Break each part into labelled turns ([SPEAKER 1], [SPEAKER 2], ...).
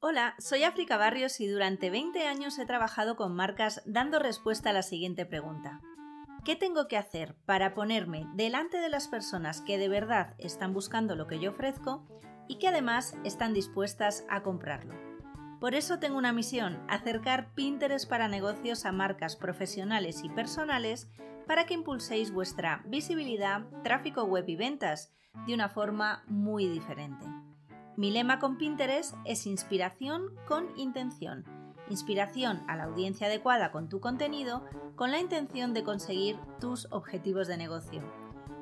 [SPEAKER 1] Hola, soy África Barrios y durante 20 años he trabajado con marcas dando respuesta a la siguiente pregunta. ¿Qué tengo que hacer para ponerme delante de las personas que de verdad están buscando lo que yo ofrezco y que además están dispuestas a comprarlo? Por eso tengo una misión, acercar Pinterest para negocios a marcas profesionales y personales para que impulséis vuestra visibilidad, tráfico web y ventas de una forma muy diferente. Mi lema con Pinterest es inspiración con intención. Inspiración a la audiencia adecuada con tu contenido con la intención de conseguir tus objetivos de negocio.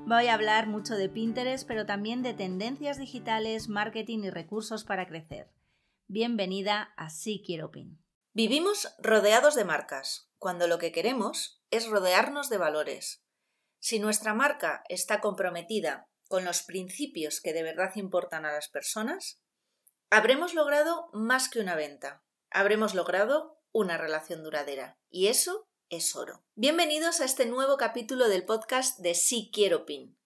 [SPEAKER 1] Voy a hablar mucho de Pinterest, pero también de tendencias digitales, marketing y recursos para crecer. Bienvenida a Sí Quiero Pin.
[SPEAKER 2] Vivimos rodeados de marcas, cuando lo que queremos es rodearnos de valores. Si nuestra marca está comprometida con los principios que de verdad importan a las personas, habremos logrado más que una venta, habremos logrado una relación duradera. Y eso es oro. Bienvenidos a este nuevo capítulo del podcast de Sí Quiero PIN.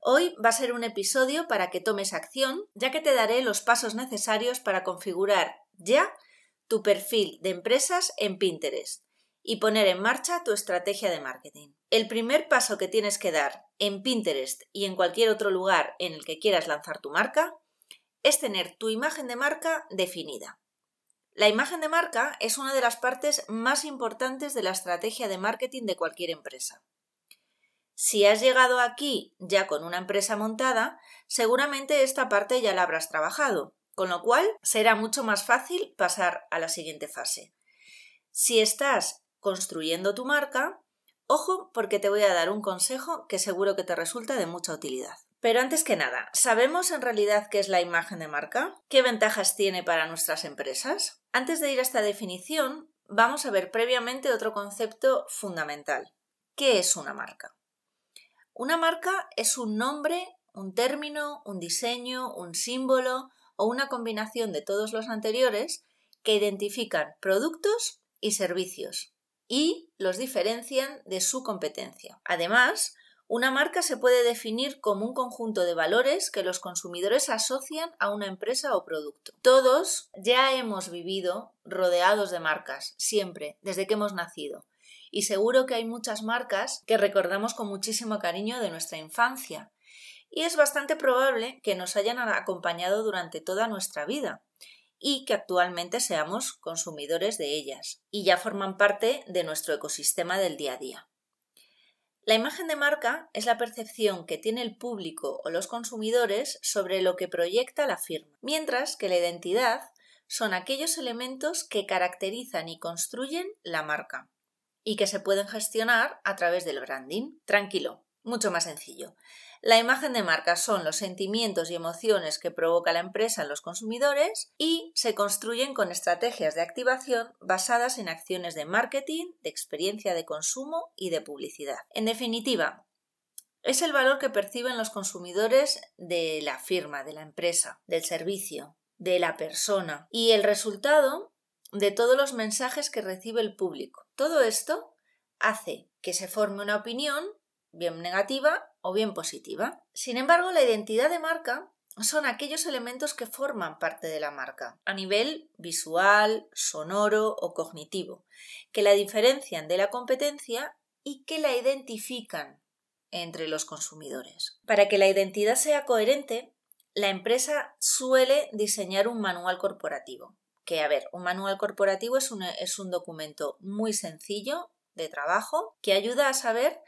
[SPEAKER 2] Hoy va a ser un episodio para que tomes acción, ya que te daré los pasos necesarios para configurar ya tu perfil de empresas en Pinterest y poner en marcha tu estrategia de marketing. El primer paso que tienes que dar en Pinterest y en cualquier otro lugar en el que quieras lanzar tu marca es tener tu imagen de marca definida. La imagen de marca es una de las partes más importantes de la estrategia de marketing de cualquier empresa. Si has llegado aquí ya con una empresa montada, seguramente esta parte ya la habrás trabajado, con lo cual será mucho más fácil pasar a la siguiente fase. Si estás construyendo tu marca, ojo porque te voy a dar un consejo que seguro que te resulta de mucha utilidad. Pero antes que nada, ¿sabemos en realidad qué es la imagen de marca? ¿Qué ventajas tiene para nuestras empresas? Antes de ir a esta definición, vamos a ver previamente otro concepto fundamental. ¿Qué es una marca? Una marca es un nombre, un término, un diseño, un símbolo o una combinación de todos los anteriores que identifican productos y servicios y los diferencian de su competencia. Además, una marca se puede definir como un conjunto de valores que los consumidores asocian a una empresa o producto. Todos ya hemos vivido rodeados de marcas, siempre, desde que hemos nacido. Y seguro que hay muchas marcas que recordamos con muchísimo cariño de nuestra infancia. Y es bastante probable que nos hayan acompañado durante toda nuestra vida y que actualmente seamos consumidores de ellas y ya forman parte de nuestro ecosistema del día a día. La imagen de marca es la percepción que tiene el público o los consumidores sobre lo que proyecta la firma, mientras que la identidad son aquellos elementos que caracterizan y construyen la marca y que se pueden gestionar a través del branding. Tranquilo, mucho más sencillo. La imagen de marca son los sentimientos y emociones que provoca la empresa en los consumidores y se construyen con estrategias de activación basadas en acciones de marketing, de experiencia de consumo y de publicidad. En definitiva, es el valor que perciben los consumidores de la firma, de la empresa, del servicio, de la persona y el resultado de todos los mensajes que recibe el público. Todo esto hace que se forme una opinión bien negativa o bien positiva. Sin embargo, la identidad de marca son aquellos elementos que forman parte de la marca, a nivel visual, sonoro o cognitivo, que la diferencian de la competencia y que la identifican entre los consumidores. Para que la identidad sea coherente, la empresa suele diseñar un manual corporativo. Que, a ver, un manual corporativo es un, es un documento muy sencillo de trabajo que ayuda a saber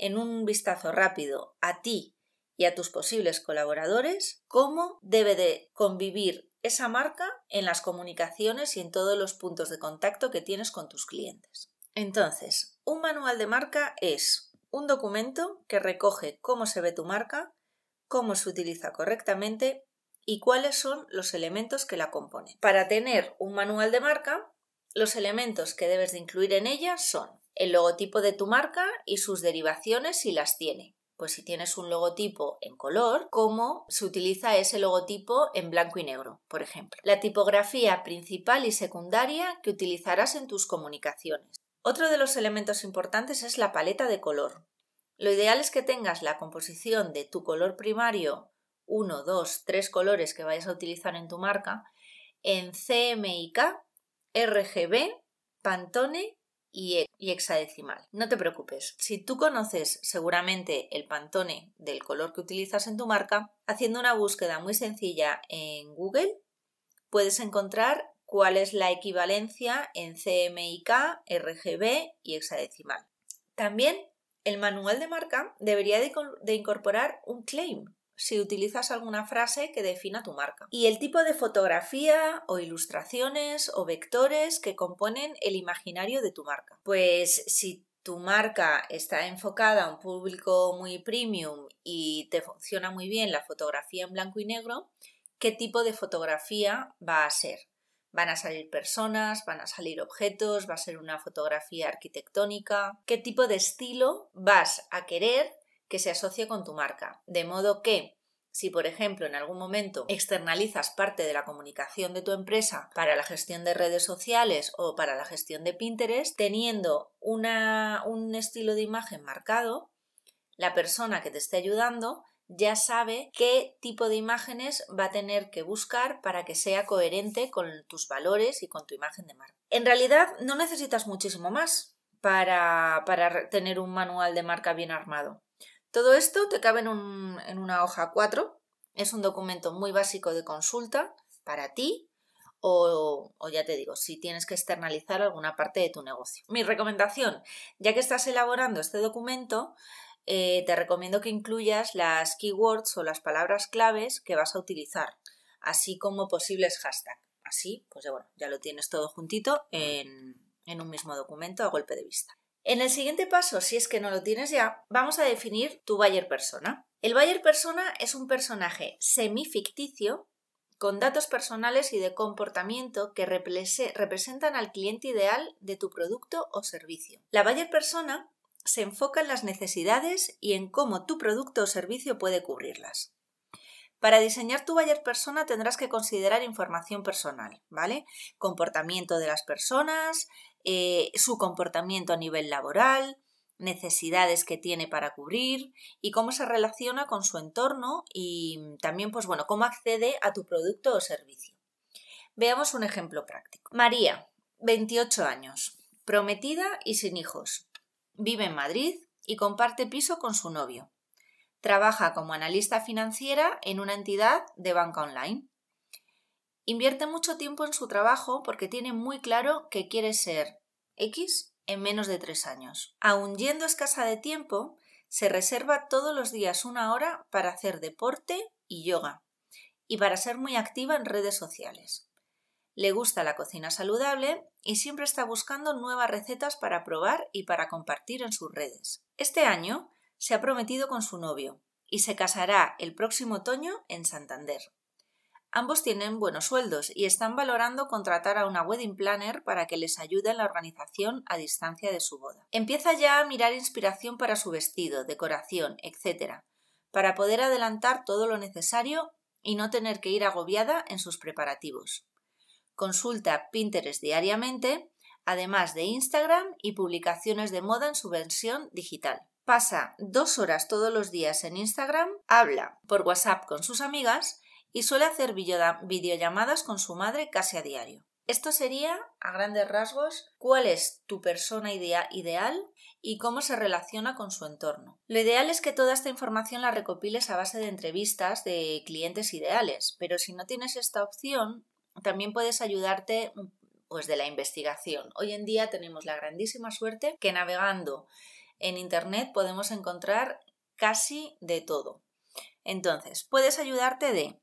[SPEAKER 2] en un vistazo rápido a ti y a tus posibles colaboradores cómo debe de convivir esa marca en las comunicaciones y en todos los puntos de contacto que tienes con tus clientes. Entonces, un manual de marca es un documento que recoge cómo se ve tu marca, cómo se utiliza correctamente y cuáles son los elementos que la componen. Para tener un manual de marca, los elementos que debes de incluir en ella son el logotipo de tu marca y sus derivaciones si las tiene. Pues si tienes un logotipo en color, cómo se utiliza ese logotipo en blanco y negro, por ejemplo. La tipografía principal y secundaria que utilizarás en tus comunicaciones. Otro de los elementos importantes es la paleta de color. Lo ideal es que tengas la composición de tu color primario uno, dos, tres colores que vayas a utilizar en tu marca en CMYK, RGB, Pantone y, hexadecimal. No te preocupes, si tú conoces seguramente el Pantone del color que utilizas en tu marca, haciendo una búsqueda muy sencilla en Google, puedes encontrar cuál es la equivalencia en CMYK, RGB y hexadecimal. También el manual de marca debería de incorporar un claim, si utilizas alguna frase que defina tu marca. Y el tipo de fotografía o ilustraciones o vectores que componen el imaginario de tu marca. Pues si tu marca está enfocada a un público muy premium y te funciona muy bien la fotografía en blanco y negro, ¿qué tipo de fotografía va a ser? Van a salir personas, van a salir objetos, va a ser una fotografía arquitectónica. ¿Qué tipo de estilo vas a querer que se asocie con tu marca. De modo que si, por ejemplo, en algún momento externalizas parte de la comunicación de tu empresa para la gestión de redes sociales o para la gestión de Pinterest, teniendo un estilo de imagen marcado, la persona que te esté ayudando ya sabe qué tipo de imágenes va a tener que buscar para que sea coherente con tus valores y con tu imagen de marca. En realidad no necesitas muchísimo más para, para tener un manual de marca bien armado. Todo esto te cabe en, una hoja 4. Es un documento muy básico de consulta para ti o, ya te digo, si tienes que externalizar alguna parte de tu negocio. Mi recomendación, ya que estás elaborando este documento, eh, te recomiendo que incluyas las keywords o las palabras claves que vas a utilizar, así como posibles hashtags. Así, pues bueno, ya lo tienes todo juntito en un mismo documento a golpe de vista. En el siguiente paso, si es que no lo tienes ya, vamos a definir tu buyer persona. El buyer persona es un personaje semificticio con datos personales y de comportamiento que representan al cliente ideal de tu producto o servicio. La buyer persona se enfoca en las necesidades y en cómo tu producto o servicio puede cubrirlas. Para diseñar tu buyer persona tendrás que considerar información personal, ¿vale? Comportamiento de las personas, eh, su comportamiento a nivel laboral, necesidades que tiene para cubrir y cómo se relaciona con su entorno y también, pues bueno, cómo accede a tu producto o servicio. Veamos un ejemplo práctico. María, 28 años, prometida y sin hijos. Vive en Madrid y comparte piso con su novio. Trabaja como analista financiera en una entidad de banca online. Invierte mucho tiempo en su trabajo porque tiene muy claro que quiere ser X en menos de tres años. Aun yendo escasa de tiempo, se reserva todos los días una hora para hacer deporte y yoga y para ser muy activa en redes sociales. Le gusta la cocina saludable y siempre está buscando nuevas recetas para probar y para compartir en sus redes. Este año se ha prometido con su novio y se casará el próximo otoño en Santander. Ambos tienen buenos sueldos y están valorando contratar a una wedding planner para que les ayude en la organización a distancia de su boda. Empieza ya a mirar inspiración para su vestido, decoración, etc., para poder adelantar todo lo necesario y no tener que ir agobiada en sus preparativos. Consulta Pinterest diariamente, además de Instagram y publicaciones de moda en su versión digital. Pasa dos horas todos los días en Instagram, habla por WhatsApp con sus amigas y suele hacer videollamadas con su madre casi a diario. Esto sería, a grandes rasgos, cuál es tu persona ideal y cómo se relaciona con su entorno. Lo ideal es que toda esta información la recopiles a base de entrevistas de clientes ideales, pero si no tienes esta opción, también puedes ayudarte pues de la investigación. Hoy en día tenemos la grandísima suerte que navegando en Internet podemos encontrar casi de todo. Entonces, puedes ayudarte de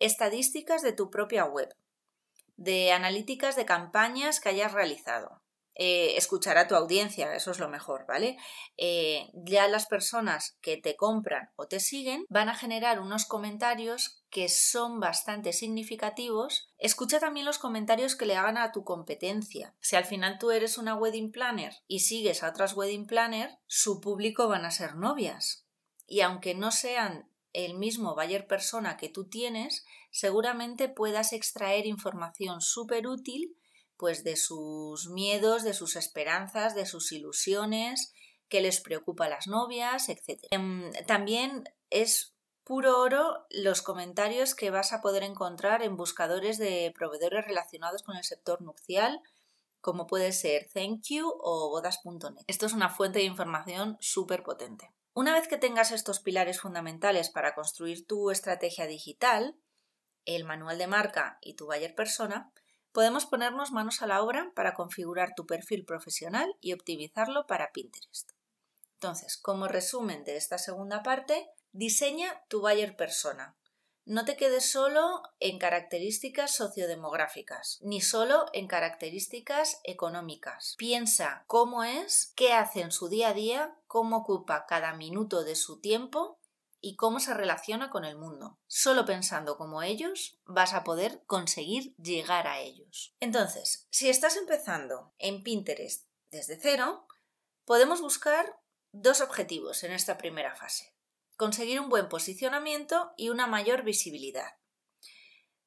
[SPEAKER 2] estadísticas de tu propia web, de analíticas de campañas que hayas realizado. Eh, escuchar a tu audiencia, eso es lo mejor, ¿vale? Eh, ya las personas que te compran o te siguen van a generar unos comentarios que son bastante significativos. Escucha también los comentarios que le hagan a tu competencia. Si al final tú eres una wedding planner y sigues a otras wedding planner, su público van a ser novias. Y aunque no sean el mismo buyer persona que tú tienes, seguramente puedas extraer información súper útil pues de sus miedos, de sus esperanzas, de sus ilusiones, que les preocupa a las novias, etc. Em, también es puro oro los comentarios que vas a poder encontrar en buscadores de proveedores relacionados con el sector nupcial, como puede ser Thank You o bodas.net. Esto es una fuente de información súper potente. Una vez que tengas estos pilares fundamentales para construir tu estrategia digital, el manual de marca y tu buyer persona, podemos ponernos manos a la obra para configurar tu perfil profesional y optimizarlo para Pinterest. Entonces, como resumen de esta segunda parte, diseña tu buyer persona. No te quedes solo en características sociodemográficas, ni solo en características económicas. Piensa cómo es, qué hace en su día a día, cómo ocupa cada minuto de su tiempo y cómo se relaciona con el mundo. Solo pensando como ellos vas a poder conseguir llegar a ellos. Entonces, si estás empezando en Pinterest desde cero, podemos buscar dos objetivos en esta primera fase. Conseguir un buen posicionamiento y una mayor visibilidad.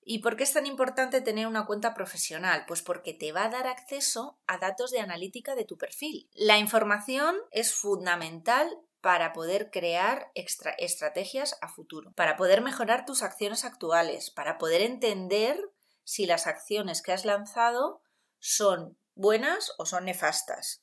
[SPEAKER 2] ¿Y por qué es tan importante tener una cuenta profesional? Pues porque te va a dar acceso a datos de analítica de tu perfil. La información es fundamental para poder crear estrategias a futuro, para poder mejorar tus acciones actuales, para poder entender si las acciones que has lanzado son buenas o son nefastas.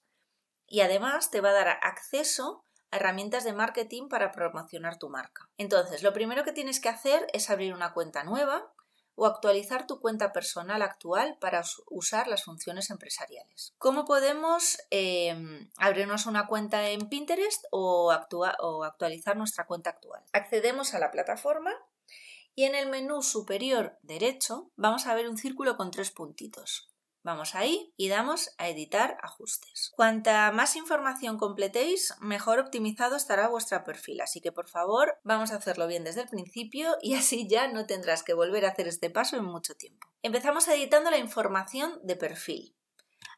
[SPEAKER 2] Y además te va a dar acceso a herramientas de marketing para promocionar tu marca. Entonces, lo primero que tienes que hacer es abrir una cuenta nueva o actualizar tu cuenta personal actual para usar las funciones empresariales. ¿Cómo podemos em, abrirnos una cuenta en Pinterest o, o actualizar nuestra cuenta actual? Accedemos a la plataforma y en el menú superior derecho vamos a ver un círculo con tres puntitos. Vamos ahí y damos a editar ajustes. Cuanta más información completéis, mejor optimizado estará vuestro perfil, así que por favor vamos a hacerlo bien desde el principio y así ya no tendrás que volver a hacer este paso en mucho tiempo. Empezamos editando la información de perfil.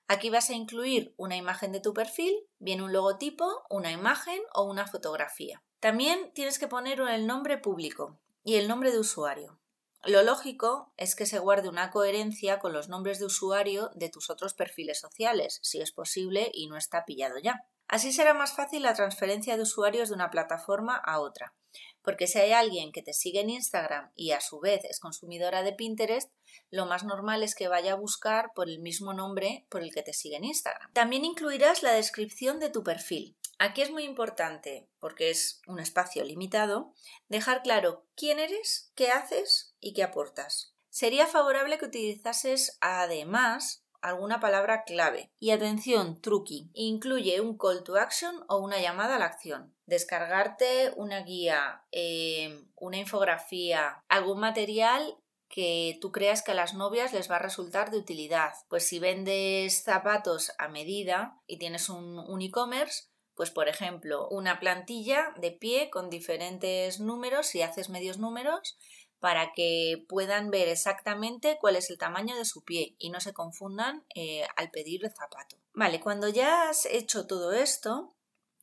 [SPEAKER 2] Aquí vas a incluir una imagen de tu perfil, bien un logotipo, una imagen o una fotografía. También tienes que poner el nombre público y el nombre de usuario. Lo lógico es que se guarde una coherencia con los nombres de usuario de tus otros perfiles sociales, si es posible y no está pillado ya. Así será más fácil la transferencia de usuarios de una plataforma a otra, porque si hay alguien que te sigue en Instagram y a su vez es consumidora de Pinterest, lo más normal es que vaya a buscar por el mismo nombre por el que te sigue en Instagram. También incluirás la descripción de tu perfil. Aquí es muy importante, porque es un espacio limitado, dejar claro quién eres, qué haces y qué aportas. Sería favorable que utilizases además alguna palabra clave. Y atención, truqui, incluye un call to action o una llamada a la acción. Descargarte una guía, eh, una infografía, algún material que tú creas que a las novias les va a resultar de utilidad. Pues si vendes zapatos a medida y tienes un e-commerce, pues por ejemplo, una plantilla de pie con diferentes números, si haces medios números, para que puedan ver exactamente cuál es el tamaño de su pie y no se confundan eh, al pedir el zapato. Vale, cuando ya has hecho todo esto,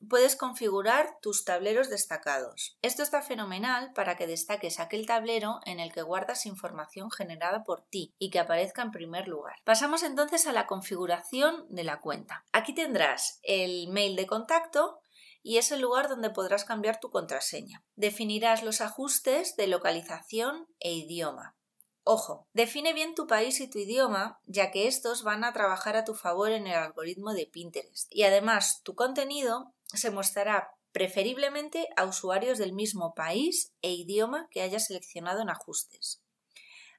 [SPEAKER 2] puedes configurar tus tableros destacados. Esto está fenomenal para que destaques aquel tablero en el que guardas información generada por ti y que aparezca en primer lugar. Pasamos entonces a la configuración de la cuenta. Aquí tendrás el mail de contacto y es el lugar donde podrás cambiar tu contraseña. Definirás los ajustes de localización e idioma. Ojo, define bien tu país y tu idioma, ya que estos van a trabajar a tu favor en el algoritmo de Pinterest. Y además, tu contenido se mostrará preferiblemente a usuarios del mismo país e idioma que hayas seleccionado en ajustes.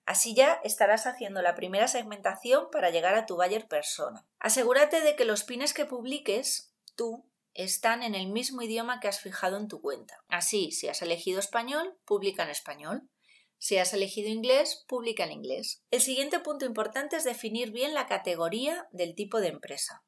[SPEAKER 2] Así ya estarás haciendo la primera segmentación para llegar a tu buyer persona. Asegúrate de que los pines que publiques tú están en el mismo idioma que has fijado en tu cuenta. Así, si has elegido español, publica en español. Si has elegido inglés, publica en inglés. El siguiente punto importante es definir bien la categoría del tipo de empresa.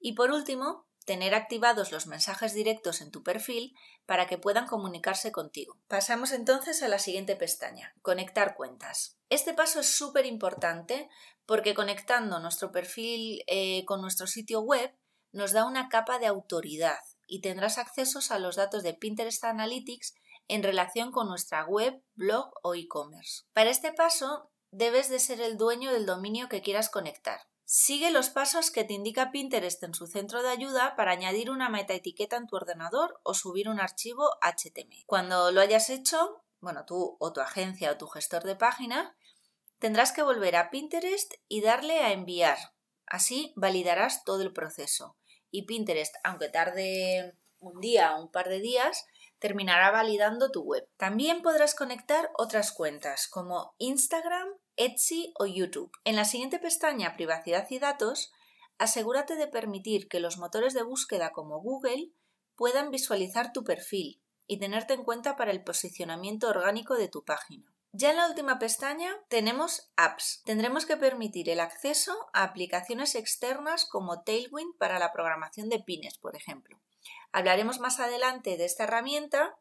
[SPEAKER 2] Y por último, tener activados los mensajes directos en tu perfil para que puedan comunicarse contigo. Pasamos entonces a la siguiente pestaña, conectar cuentas. Este paso es súper importante porque conectando nuestro perfil eh, con nuestro sitio web nos da una capa de autoridad y tendrás accesos a los datos de Pinterest Analytics en relación con nuestra web, blog o e-commerce. Para este paso debes de ser el dueño del dominio que quieras conectar Sigue los pasos que te indica Pinterest en su centro de ayuda para añadir una metaetiqueta en tu ordenador o subir un archivo HTML. Cuando lo hayas hecho, bueno, tú o tu agencia o tu gestor de página, tendrás que volver a Pinterest y darle a enviar. Así validarás todo el proceso. Y Pinterest, aunque tarde un día o un par de días, terminará validando tu web. También podrás conectar otras cuentas como Instagram, Etsy o YouTube. En la siguiente pestaña Privacidad y datos, asegúrate de permitir que los motores de búsqueda como Google puedan visualizar tu perfil y tenerte en cuenta para el posicionamiento orgánico de tu página. Ya en la última pestaña tenemos Apps. Tendremos que permitir el acceso a aplicaciones externas como Tailwind para la programación de pines, por ejemplo. Hablaremos más adelante de esta herramienta.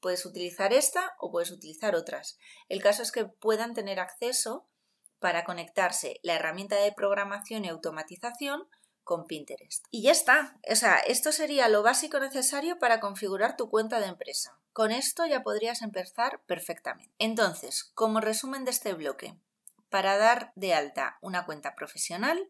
[SPEAKER 2] Puedes utilizar esta o puedes utilizar otras. El caso es que puedan tener acceso para conectarse la herramienta de programación y automatización con Pinterest. Y ya está. O sea, esto sería lo básico necesario para configurar tu cuenta de empresa. Con esto ya podrías empezar perfectamente. Entonces, como resumen de este bloque, para dar de alta una cuenta profesional,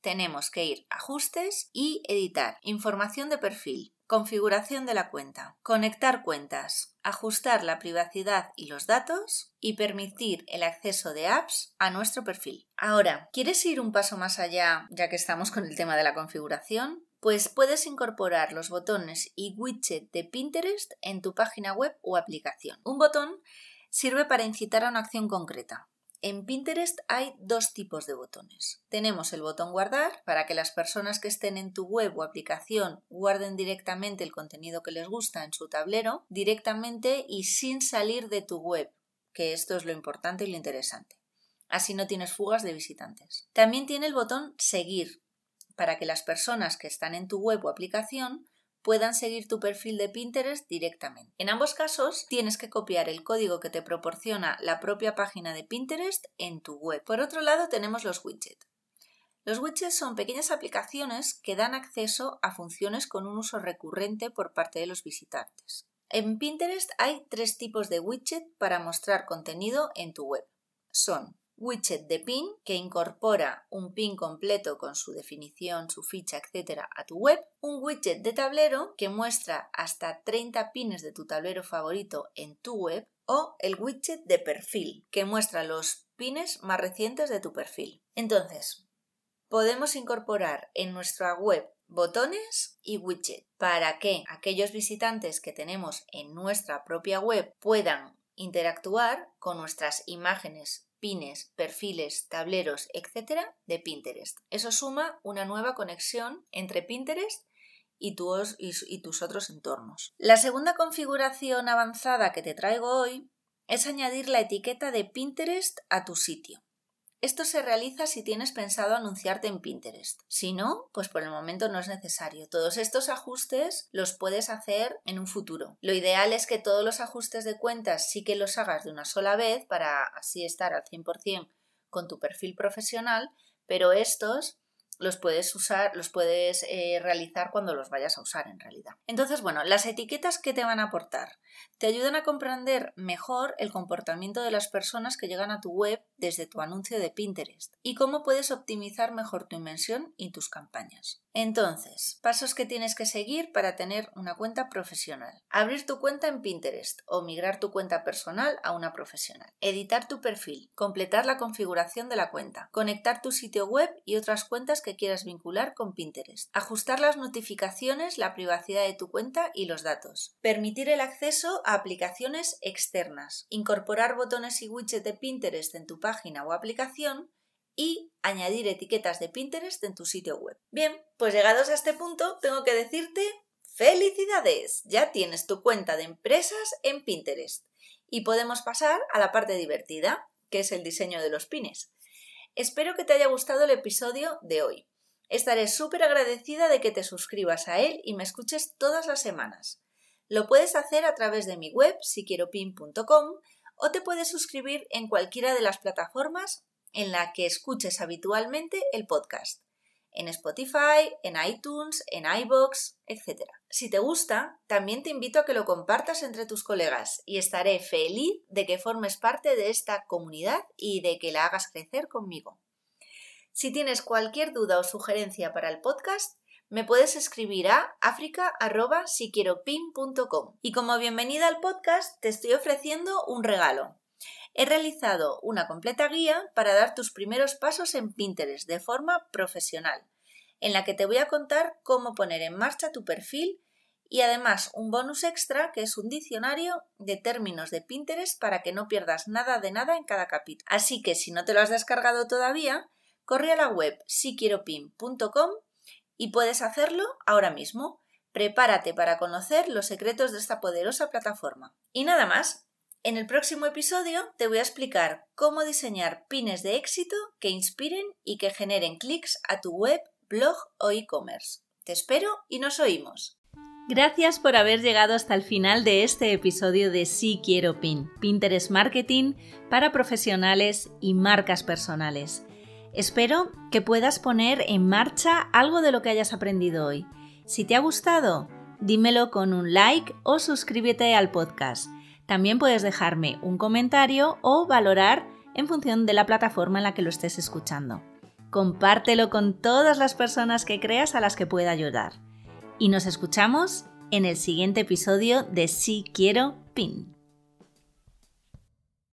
[SPEAKER 2] tenemos que ir a ajustes y editar información de perfil, configuración de la cuenta, conectar cuentas, ajustar la privacidad y los datos y permitir el acceso de apps a nuestro perfil. Ahora, ¿quieres ir un paso más allá ya que estamos con el tema de la configuración? Pues puedes incorporar los botones y widget de Pinterest en tu página web o aplicación. Un botón sirve para incitar a una acción concreta. En Pinterest hay dos tipos de botones. Tenemos el botón guardar para que las personas que estén en tu web o aplicación guarden directamente el contenido que les gusta en su tablero, directamente y sin salir de tu web, que esto es lo importante y lo interesante. Así no tienes fugas de visitantes. También tiene el botón seguir para que las personas que están en tu web o aplicación puedan seguir tu perfil de Pinterest directamente. En ambos casos tienes que copiar el código que te proporciona la propia página de Pinterest en tu web. Por otro lado tenemos los widgets. Los widgets son pequeñas aplicaciones que dan acceso a funciones con un uso recurrente por parte de los visitantes. En Pinterest hay tres tipos de widget para mostrar contenido en tu web. Son widget de pin que incorpora un pin completo con su definición, su ficha, etcétera, a tu web, un widget de tablero que muestra hasta 30 pines de tu tablero favorito en tu web o el widget de perfil que muestra los pines más recientes de tu perfil. Entonces, podemos incorporar en nuestra web botones y widget para que aquellos visitantes que tenemos en nuestra propia web puedan interactuar con nuestras imágenes pines, perfiles, tableros, etcétera, de Pinterest. Eso suma una nueva conexión entre Pinterest y tus, otros entornos. La segunda configuración avanzada que te traigo hoy es añadir la etiqueta de Pinterest a tu sitio. Esto se realiza si tienes pensado anunciarte en Pinterest. Si no, pues por el momento no es necesario. Todos estos ajustes los puedes hacer en un futuro. Lo ideal es que todos los ajustes de cuentas sí que los hagas de una sola vez para así estar al 100% con tu perfil profesional, pero estos los puedes usar, los puedes eh, realizar cuando los vayas a usar en realidad. Entonces, bueno, las etiquetas que te van a aportar te ayudan a comprender mejor el comportamiento de las personas que llegan a tu web desde tu anuncio de Pinterest y cómo puedes optimizar mejor tu inversión y tus campañas. Entonces, pasos que tienes que seguir para tener una cuenta profesional. Abrir tu cuenta en Pinterest o migrar tu cuenta personal a una profesional. Editar tu perfil. Completar la configuración de la cuenta. Conectar tu sitio web y otras cuentas que quieras vincular con Pinterest. Ajustar las notificaciones, la privacidad de tu cuenta y los datos. Permitir el a aplicaciones externas. Incorporar botones y widgets de Pinterest en tu página o aplicación y añadir etiquetas de Pinterest en tu sitio web. Bien, pues llegados a este punto, tengo que decirte ¡Felicidades! Ya tienes tu cuenta de empresas en Pinterest. Y podemos pasar a la parte divertida, que es el diseño de los pines. Espero que te haya gustado el episodio de hoy. Estaré súper agradecida de que te suscribas a él y me escuches todas las semanas. Lo puedes hacer a través de mi web siquieropin.com o te puedes suscribir en cualquiera de las plataformas en la que escuches habitualmente el podcast. En Spotify, en iTunes, en iBox, etc. Si te gusta, también te invito a que lo compartas entre tus colegas y estaré feliz de que formes parte de esta comunidad y de que la hagas crecer conmigo. Si tienes cualquier duda o sugerencia para el podcast, me puedes escribir a africa.siquieropin.com. Y como bienvenida al podcast, te estoy ofreciendo un regalo. He realizado una completa guía para dar tus primeros pasos en Pinterest de forma profesional, en la que te voy a contar cómo poner en marcha tu perfil y además un bonus extra que es un diccionario de términos de Pinterest para que no pierdas nada de nada en cada capítulo. Así que si no te lo has descargado todavía, corre a la web siquieropin.com y puedes hacerlo ahora mismo. Prepárate para conocer los secretos de esta poderosa plataforma. Y nada más, en el próximo episodio te voy a explicar cómo diseñar pines de éxito que inspiren y que generen clics a tu web, blog o e-commerce. Te espero y nos oímos.
[SPEAKER 1] Gracias por haber llegado hasta el final de este episodio de Sí Quiero Pin, Pinterest Marketing para profesionales y marcas personales. Espero que puedas poner en marcha algo de lo que hayas aprendido hoy. Si te ha gustado, dímelo con un like o suscríbete al podcast. También puedes dejarme un comentario o valorar en función de la plataforma en la que lo estés escuchando. Compártelo con todas las personas que creas a las que pueda ayudar. Y nos escuchamos en el siguiente episodio de Si Quiero Pin.